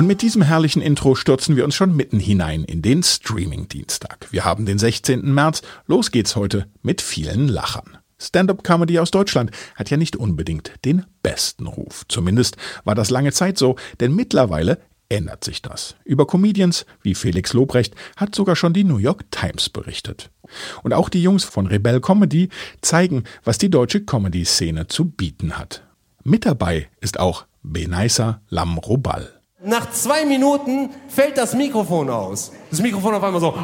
Und mit diesem herrlichen Intro stürzen wir uns schon mitten hinein in den Streaming-Dienstag. Wir haben den 16. März. Los geht's heute mit vielen Lachern. Stand-up-Comedy aus Deutschland hat ja nicht unbedingt den besten Ruf. Zumindest war das lange Zeit so, denn mittlerweile ändert sich das. Über Comedians wie Felix Lobrecht hat sogar schon die New York Times berichtet. Und auch die Jungs von Rebel Comedy zeigen, was die deutsche Comedy-Szene zu bieten hat. Mit dabei ist auch Benaisa Lamrobal. Nach zwei Minuten fällt das Mikrofon aus. Das Mikrofon auf einmal so.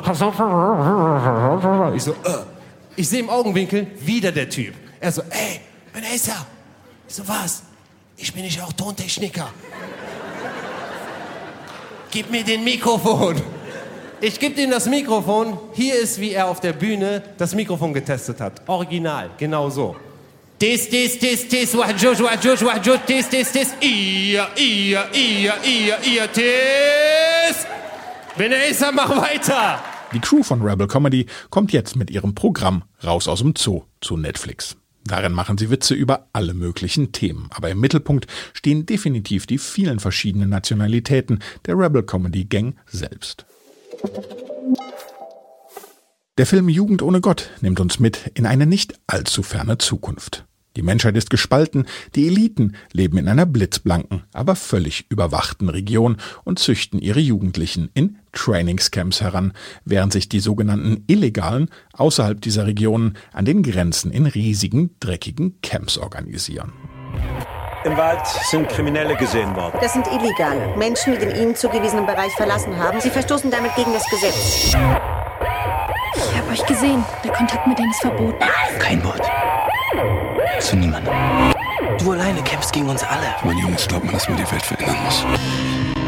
Ich so, äh. Ich sehe im Augenwinkel wieder der Typ. Er so, ey, Benaisa. Ich so, was? Ich bin nicht auch Tontechniker. Gib mir den Mikrofon. Ich gebe ihm das Mikrofon. Hier ist, wie er auf der Bühne das Mikrofon getestet hat. Original, genau so. Tis, tis, tis, tis, wahjuj, wahjuj, wahjuj, tis, tis, tis, ia, ia, ia, ia, ia, tis. Benaisa, mach weiter. Die Crew von Rebel Comedy kommt jetzt mit ihrem Programm Raus aus dem Zoo zu Netflix. Darin machen sie Witze über alle möglichen Themen, aber im Mittelpunkt stehen definitiv die vielen verschiedenen Nationalitäten der Rebel Comedy Gang selbst. Der Film Jugend ohne Gott nimmt uns mit in eine nicht allzu ferne Zukunft. Die Menschheit ist gespalten, die Eliten leben in einer blitzblanken, aber völlig überwachten Region und züchten ihre Jugendlichen in Trainingscamps heran, während sich die sogenannten Illegalen außerhalb dieser Regionen an den Grenzen in riesigen, dreckigen Camps organisieren. Im Wald sind Kriminelle gesehen worden. Das sind Illegale. Menschen, die den ihnen zugewiesenen Bereich verlassen haben. Sie verstoßen damit gegen das Gesetz. Ich habe euch gesehen. Der Kontakt mit denen ist verboten. Kein Wort. Zu niemandem. Du alleine kämpfst gegen uns alle. Mein Jungs glaubt man, dass man die Welt verändern muss.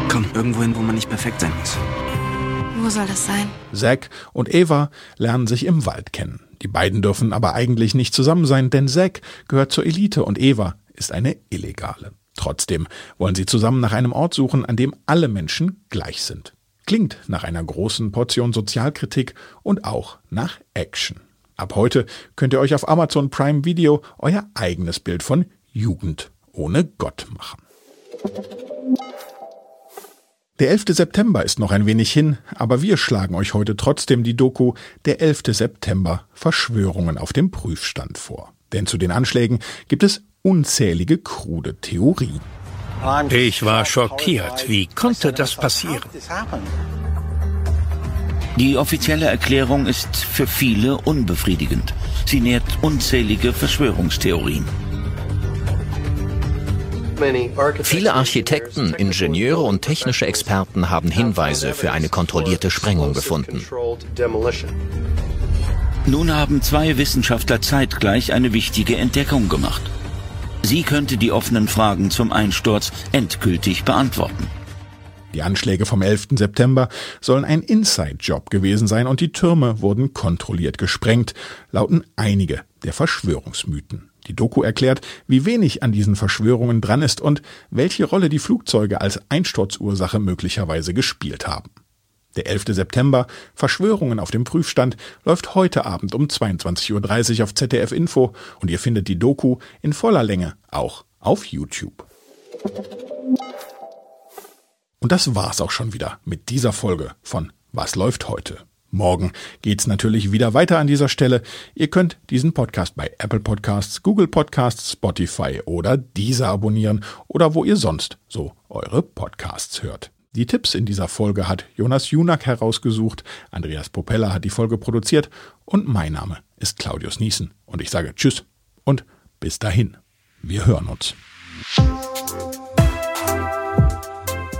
Komm, irgendwo hin, wo man nicht perfekt sein muss. Wo soll das sein? Zack und Eva lernen sich im Wald kennen. Die beiden dürfen aber eigentlich nicht zusammen sein, denn Zack gehört zur Elite und Eva ist eine Illegale. Trotzdem wollen sie zusammen nach einem Ort suchen, an dem alle Menschen gleich sind. Klingt nach einer großen Portion Sozialkritik und auch nach Action. Ab heute könnt ihr euch auf Amazon Prime Video euer eigenes Bild von Jugend ohne Gott machen. Der 11. September ist noch ein wenig hin, aber wir schlagen euch heute trotzdem die Doku Der 11. September Verschwörungen auf dem Prüfstand vor. Denn zu den Anschlägen gibt es unzählige krude Theorien. Ich war schockiert. Wie konnte das passieren? Die offizielle Erklärung ist für viele unbefriedigend. Sie nährt unzählige Verschwörungstheorien. Viele Architekten, Ingenieure und technische Experten haben Hinweise für eine kontrollierte Sprengung gefunden. Nun haben zwei Wissenschaftler zeitgleich eine wichtige Entdeckung gemacht. Sie könnte die offenen Fragen zum Einsturz endgültig beantworten. Die Anschläge vom 11. September sollen ein Inside-Job gewesen sein und die Türme wurden kontrolliert gesprengt, lauten einige der Verschwörungsmythen. Die Doku erklärt, wie wenig an diesen Verschwörungen dran ist und welche Rolle die Flugzeuge als Einsturzursache möglicherweise gespielt haben. Der 11. September, Verschwörungen auf dem Prüfstand, läuft heute Abend um 22.30 Uhr auf ZDF Info und ihr findet die Doku in voller Länge auch auf YouTube. Und das war's auch schon wieder mit dieser Folge von Was läuft heute? Morgen geht's natürlich wieder weiter an dieser Stelle. Ihr könnt diesen Podcast bei Apple Podcasts, Google Podcasts, Spotify oder Deezer abonnieren oder wo ihr sonst so eure Podcasts hört. Die Tipps in dieser Folge hat Jonas Junak herausgesucht, Andreas Propeller hat die Folge produziert und mein Name ist Claudius Niesen und ich sage Tschüss und bis dahin. Wir hören uns.